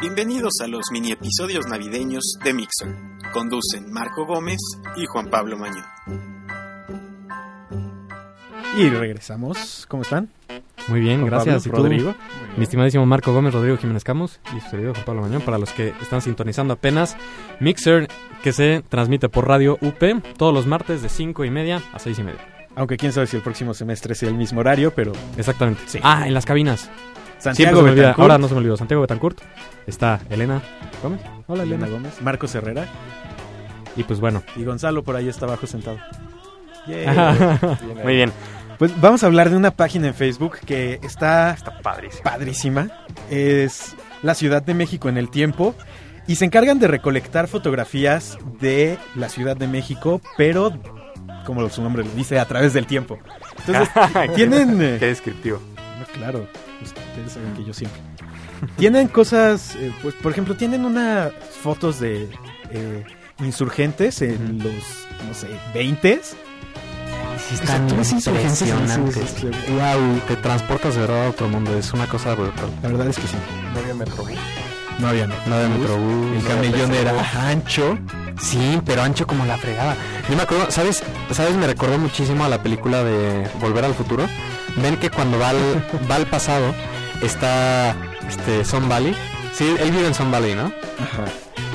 Bienvenidos a los mini episodios navideños de Mixer. Conducen Marco Gómez y Juan Pablo Mañón. Y regresamos. ¿Cómo están? Muy bien, Juan gracias. Pablo, ¿Y tú? Rodrigo. Mi estimadísimo Marco Gómez, Rodrigo Jiménez Camus y su servidor Juan Pablo Mañón, para los que están sintonizando apenas, Mixer, que se transmite por radio UP todos los martes de 5 y media a 6 y media. Aunque quién sabe si el próximo semestre sea el mismo horario, pero Exactamente. Sí. Ah, en las cabinas. Siempre Santiago se me olvida. Betancourt, Ahora no se me olvidó. Santiago Betancourt. Está Elena Gómez. Hola, Elena Elena. Gómez, Marcos Herrera Y pues bueno. y Gonzalo por ahí está abajo sentado. Yay. Muy bien. Pues vamos a hablar de una página en Facebook que está Padrísimo. padrísima. Es la Ciudad de México en el tiempo. Y se encargan de recolectar fotografías de la Ciudad de México, pero, como su nombre lo dice, a través del tiempo. Entonces, tienen... Qué descriptivo. No, claro, ustedes saben que yo siempre. Tienen cosas, eh, pues por ejemplo, tienen unas fotos de eh, insurgentes en los, no sé, 20 Sí, están insurgentes en impresionantes. sus- Wow, te transportas de verdad a otro mundo. Es una cosa brutal. La verdad es que sí. No había Metrobús. No había no. De Metrobús. El camellón era ancho. Sí, pero ancho como la fregada. Yo me acuerdo, ¿sabes? ¿Sabes? Me recordó muchísimo a la película de Volver al Futuro. Ven que cuando va al, va al pasado está este Son Valley. Sí, él vive en Son Valley, ¿no? Ajá.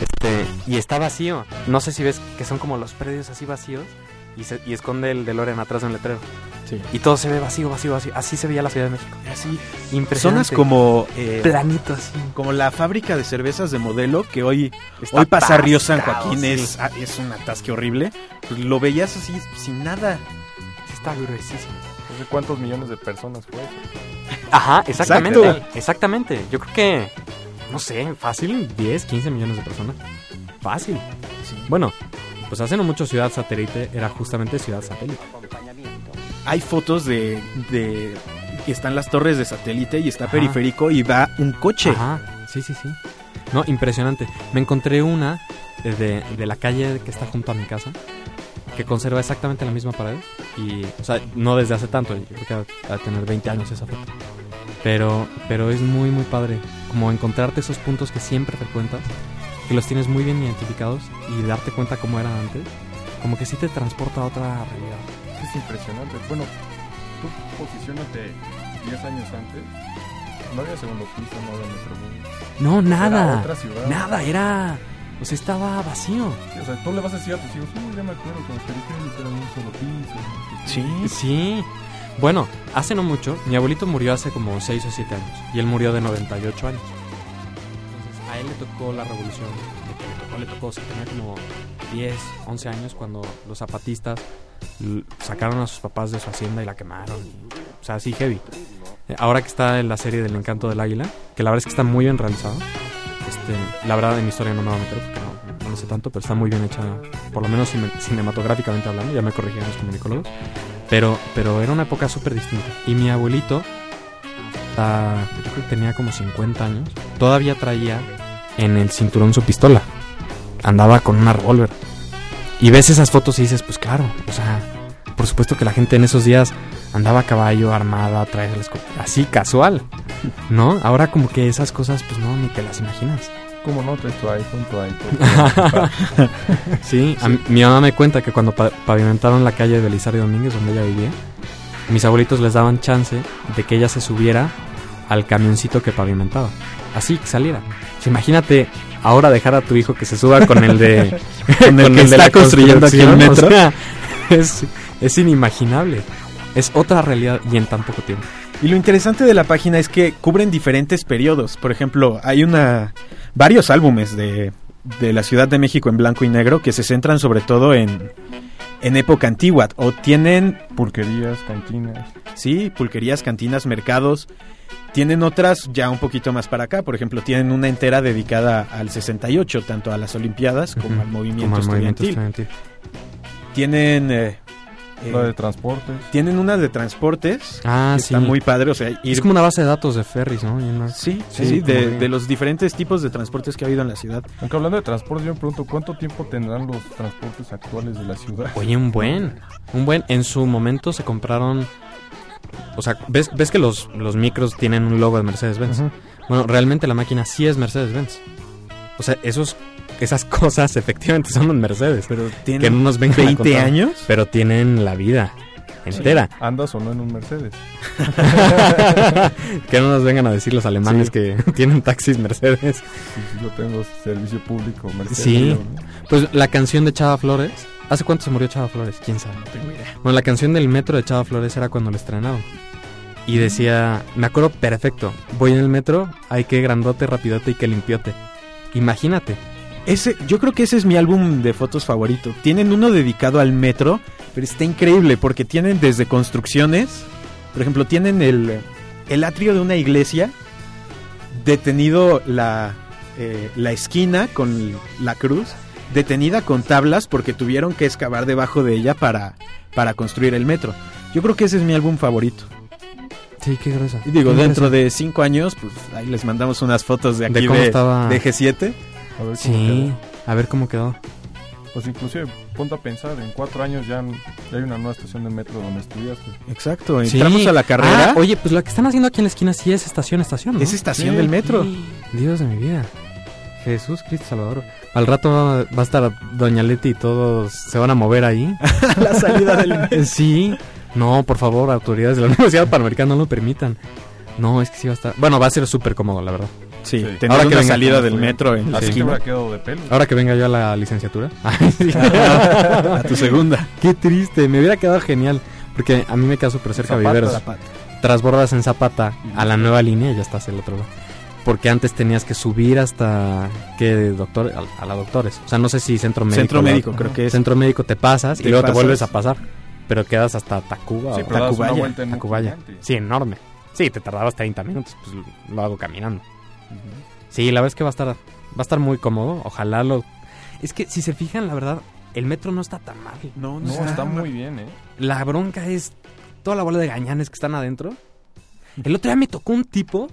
Este, y está vacío. No sé si ves que son como los predios así vacíos y, se, y esconde el DeLorean atrás de un letrero. Sí. Y todo se ve vacío, vacío, vacío. Así se veía la Ciudad de México. Así. Impresionante. Zonas como, eh, planito así. como la fábrica de cervezas de modelo, que hoy, Está hoy pasa Río San Joaquín, sí. es, ah, es un atasque horrible. Lo veías así, sin nada. Está gruesísimo. No sé cuántos millones de personas fue. Ajá, exactamente. Exacto. Exactamente. Yo creo que, no sé, fácil, 10, 15 millones de personas. Fácil. Bueno, pues hace no mucho Ciudad Satélite era justamente Ciudad Satélite. Hay fotos de, de que están las torres de satélite y está Ajá. periférico y va un coche. Ajá, sí, sí, sí. No, impresionante. Me encontré una de, de la calle que está junto a mi casa que conserva exactamente la misma pared. Y, o sea, no desde hace tanto, yo creo que va a tener 20 años esa foto. Pero, pero es muy, muy padre. Como encontrarte esos puntos que siempre frecuentas, que los tienes muy bien identificados y darte cuenta cómo eran antes. Como que sí te transporta a otra realidad. Es impresionante. Bueno, tú posicionate 10 años antes. No había segundo piso, no había Metrobús. No, Era nada. otra ciudad. Nada, era. O sea, estaba vacío. Sí, o sea, tú le vas a decir a tus hijos, uy, ya me acuerdo con los periféricos eran un solo piso. no sé qué". Sí. Sí. Bueno, hace no mucho, mi abuelito murió hace como 6 o 7 años. Y él murió de 98 años. Entonces, a él le tocó la revolución. De que le tocó, le tocó. O sea, tenía como 10, 11 años cuando los zapatistas sacaron a sus papás de su hacienda y la quemaron. y- o sea, así heavy. Eh, Ahora que está en la serie del encanto del águila, que la verdad es que está muy bien realizado. Este, la verdad en historia no me voy a meter porque no, no lo sé tanto, pero está muy bien hecha, por lo menos cine- cinematográficamente hablando, ya me corrigieron los comunicólogos. Pero, pero era una época súper distinta. Y mi abuelito, hasta, yo creo que tenía como 50 años, todavía traía en el cinturón su pistola. Andaba con una revólver. Y ves esas fotos y dices, pues claro, o sea, por supuesto que la gente en esos días andaba a caballo, armada, trae el así casual, ¿no? Ahora como que esas cosas, pues no, ni te las imaginas. ¿Cómo no? Traes tu iPhone, tu iPod. Sí, mí- mi mamá me cuenta que cuando pa- pavimentaron la calle de Belisario Domínguez, donde ella vivía, mis abuelitos les daban chance de que ella se subiera al camioncito que pavimentaba. Así que saliera. Imagínate ahora dejar a tu hijo que se suba con el de, Con el que está construyendo aquí el metro. O sea, es, es inimaginable. Es otra realidad y en tan poco tiempo. Y lo interesante de la página es que cubren diferentes periodos. Por ejemplo, hay una varios álbumes de, de la Ciudad de México en blanco y negro que se centran sobre todo en, en época antigua. O tienen, Pulquerías, cantinas. sí, pulquerías, cantinas, mercados. Tienen otras ya un poquito más para acá. Por ejemplo, tienen una entera dedicada al 68, tanto a las Olimpiadas como al movimiento Como al movimiento estudiantil. Tienen... eh, La de transportes. tienen una de transportes. Ah, que sí. Está muy padre. O sea, ir Es como una base de datos de ferries, ¿no? Una- Sí, sí, de los diferentes tipos de transportes que ha habido en la ciudad. Aunque hablando de transportes, yo me pregunto, ¿cuánto tiempo tendrán los transportes actuales de la ciudad? Oye, un buen. Un buen. En su momento se compraron O sea, ¿ves, ves que los, los micros tienen un logo de Mercedes-Benz? Bueno, realmente la máquina sí es Mercedes-Benz. O sea, esos, esas cosas efectivamente son un Mercedes. Pero que tiene no nos vengan a 20 contar. años. Pero tienen la vida entera. ¿Andas o no en un Mercedes? que no nos vengan a decir los alemanes Sí. que tienen taxis Mercedes. Sí, sí, yo tengo servicio público, Mercedes. Sí. Pues la canción de Chava Flores. ¿Hace cuánto se murió Chava Flores? ¿Quién sabe? No tengo idea. Bueno, la canción del metro de Chava Flores era cuando lo estrenaron. Y decía, me acuerdo perfecto, voy en el metro, hay que grandote, rapidote y que limpiote. Imagínate. Ese, yo creo que ese es mi álbum de fotos favorito. Tienen uno dedicado al metro, pero está increíble porque tienen desde construcciones, por ejemplo, tienen el, el atrio de una iglesia, detenido la, eh, la esquina con la cruz, detenida con tablas porque tuvieron que excavar debajo de ella para, para construir el metro. Yo creo que ese es mi álbum favorito. Sí, qué gruesa. Y digo, Qué dentro gruesa. de cinco años, pues ahí les mandamos unas fotos de aquí De de, cómo estaba- de G7. A ver cómo Sí, quedó. a ver cómo quedó. Pues inclusive, ponte a pensar, en cuatro años ya, ya hay una nueva estación de metro donde estudiaste. Exacto, Sí. entramos a la carrera. Ah, oye, pues lo que están haciendo aquí en la esquina sí es estación, estación, ¿no? Es estación Sí. del metro. Dios de mi vida. Jesús Cristo Salvador. Al rato va, a estar Doña Leti y todos se van a mover ahí. la salida del Eh, sí. No, por favor, autoridades de la Universidad Panamericana no lo permitan. No, es que sí va a estar. Bueno, va a ser súper cómodo, la verdad. Sí, Sí. tener Ahora que una venga salida del metro en la esquina. de pelo. Ahora que venga yo a la licenciatura. Sí. a tu segunda. Qué triste, me hubiera quedado genial. Porque a mí me queda súper cerca Zapata. Viveros. Trasbordas en Zapata a la nueva línea y ya estás el otro lado. Porque antes tenías que subir hasta que doctor a, a la doctores. O sea, no sé si centro médico. Centro la- médico, creo que es. Centro médico te pasas Te y luego pasas. te vuelves a pasar. Pero quedas hasta Tacuba Sí, o pero das una Tacubaya, vuelta en un Tacubaya. gigante. Sí, enorme. Sí, te tardabas 30 minutos, pues lo hago caminando. Sí, la verdad es que va a estar va a estar muy cómodo. Ojalá lo Es que si se fijan, la verdad, el metro no está tan mal. No, No, está muy bien, ¿eh? La bronca es toda la bola de gañanes que están adentro. El otro día me tocó un tipo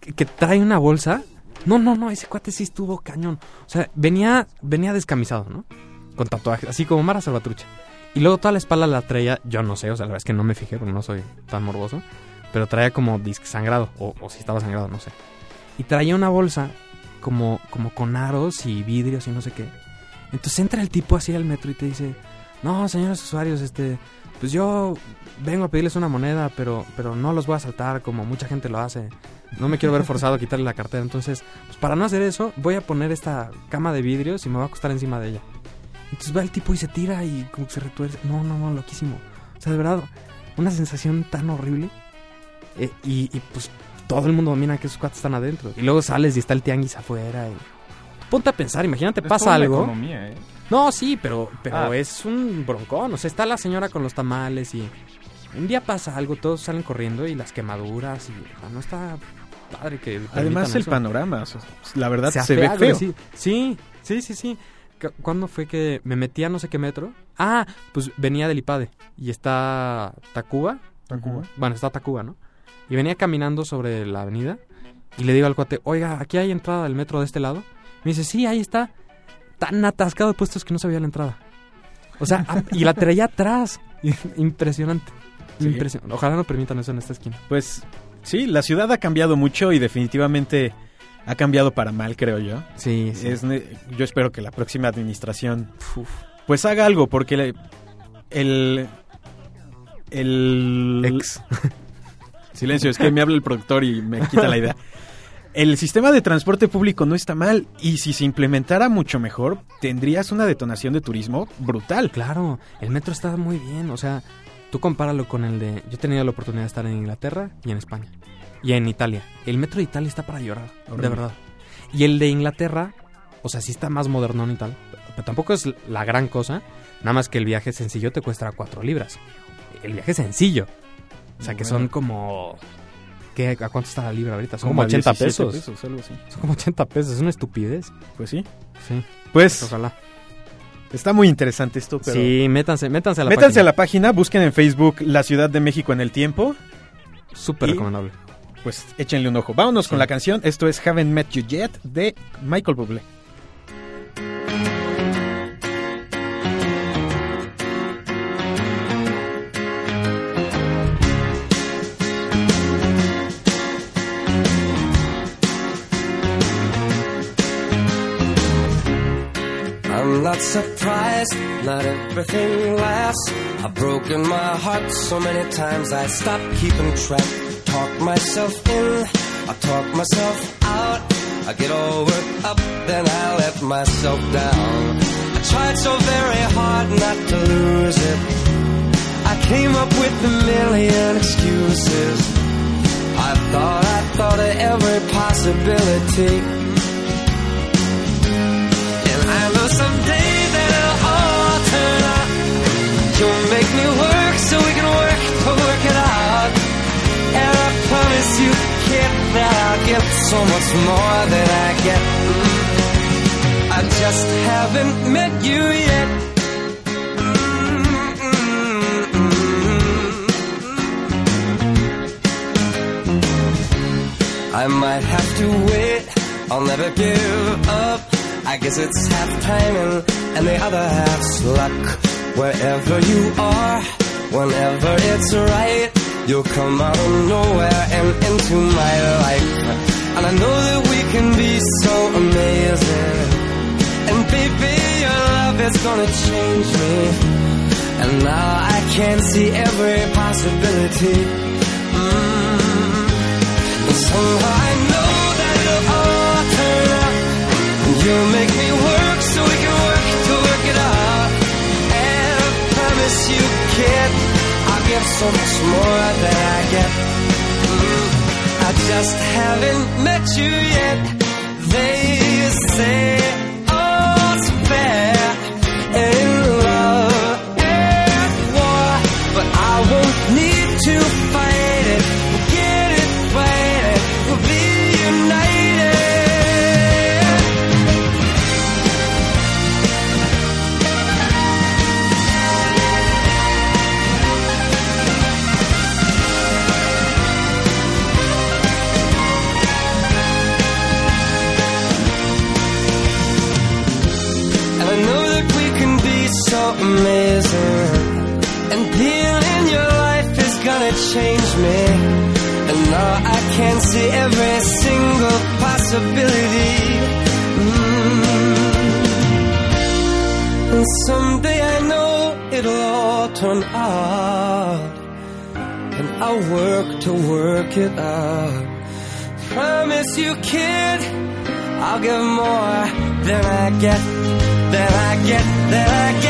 que, que trae una bolsa. No, no, no, ese cuate sí estuvo cañón. O sea, venía, venía descamisado, ¿no? Con tatuajes, así como Mara Salvatrucha. Y luego toda la espalda la traía, yo no sé, o sea, la verdad es que no me fijé porque no soy tan morboso. Pero traía como disc sangrado, o, o si estaba sangrado, no sé. Y traía una bolsa como, como con aros y vidrios y no sé qué. Entonces entra el tipo así al metro y te dice, no, señores usuarios, este, pues yo vengo a pedirles una moneda, pero, pero no los voy a saltar como mucha gente lo hace. No me quiero ver forzado a quitarle la cartera. Entonces, pues para no hacer eso, voy a poner esta cama de vidrios y me voy a acostar encima de ella. Entonces va el tipo y se tira y como que se retuerce. No, no, no, loquísimo. O sea, de verdad, una sensación tan horrible. Eh, y, y, pues todo el mundo domina que esos cuates están adentro. Y luego sales y está el tianguis afuera. Y... Ponte a pensar, imagínate, Es pasa toda algo. economía, ¿eh? No, sí, pero, pero Ah. es un broncón. O sea, está la señora con los tamales y un día pasa algo, todos salen corriendo y las quemaduras y o sea, no está padre que Además el eso. panorama, o sea, la verdad se, Se ve feo. Sí, sí, sí, sí. ¿Cuándo fue que me metí a no sé qué metro? Ah, pues venía del IPADE y está Tacuba. Tacuba. Bueno, está Tacuba, ¿no? Y venía caminando sobre la avenida y le digo al cuate, oiga, aquí hay entrada del metro de este lado. Me dice, sí, ahí está. Tan atascado de puestos que no sabía la entrada. O sea, y la traía atrás. Impresionante. Sí. Impresionante. Ojalá no permitan eso en esta esquina. Pues sí, la ciudad ha cambiado mucho y definitivamente ha cambiado para mal, creo yo. Sí, sí. Es yo espero que la próxima administración pues haga algo porque le- el el Ex. silencio es que me habla el productor y me quita la idea. El sistema de transporte público no está mal y si se implementara mucho mejor tendrías una detonación de turismo brutal. Claro, el metro está muy bien. O sea, tú compáralo con el de. Yo he tenido la oportunidad de estar en Inglaterra y en España. Y en Italia. El metro de Italia está para llorar, de verdad. Y el de Inglaterra, o sea, sí está más modernón y tal. Pero tampoco es la gran cosa. Nada más que el viaje sencillo te cuesta 4 libras. El viaje sencillo. O sea, que son como. ¿qué? ¿A cuánto está la libra ahorita? Son como, a 80 17 pesos. algo así. Son como 80 pesos. Es una estupidez. Pues sí. Sí, Pues ojalá. está muy interesante esto, pero Sí, métanse, métanse a la métanse página. a la página, busquen en Facebook La Ciudad de México en el tiempo, Súper y- recomendable pues échenle un ojo. Vámonos sí. con la canción. Esto es Haven't Met You Yet de Michael Bublé. I'm not surprised, not everything lasts. I've broken my heart so many times I stopped keeping track. I talk myself in, I talk myself out. I get all worked up, then I let myself down. I tried so very hard not to lose it. I came up with a million excuses. I thought, I thought of every possibility. So much more than I get. I just haven't met you yet. I might have to wait, I'll never give up. I guess it's half timing and the other half's luck. Wherever you are, whenever it's right, you'll come out of nowhere and into my life. And I know that we can be so amazing. And baby, your love is gonna change me. And now I can see every possibility. Mm. And somehow I know that it'll all turn out. And you'll make me work so we can work to work it out. And I promise you, kid, I'll give so much more than I get. Just haven't met you yet. They say can see every single possibility. Mm. And someday I know it'll all turn out. And I'll work to work it out. Promise you, kid, I'll give more than I get, than I get, than I get,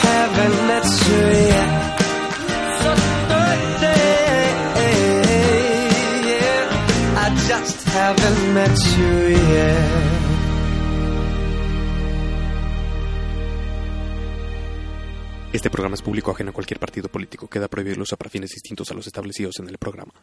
Este programa es público ajeno a cualquier partido político. Queda uso para fines distintos a los establecidos en el programa.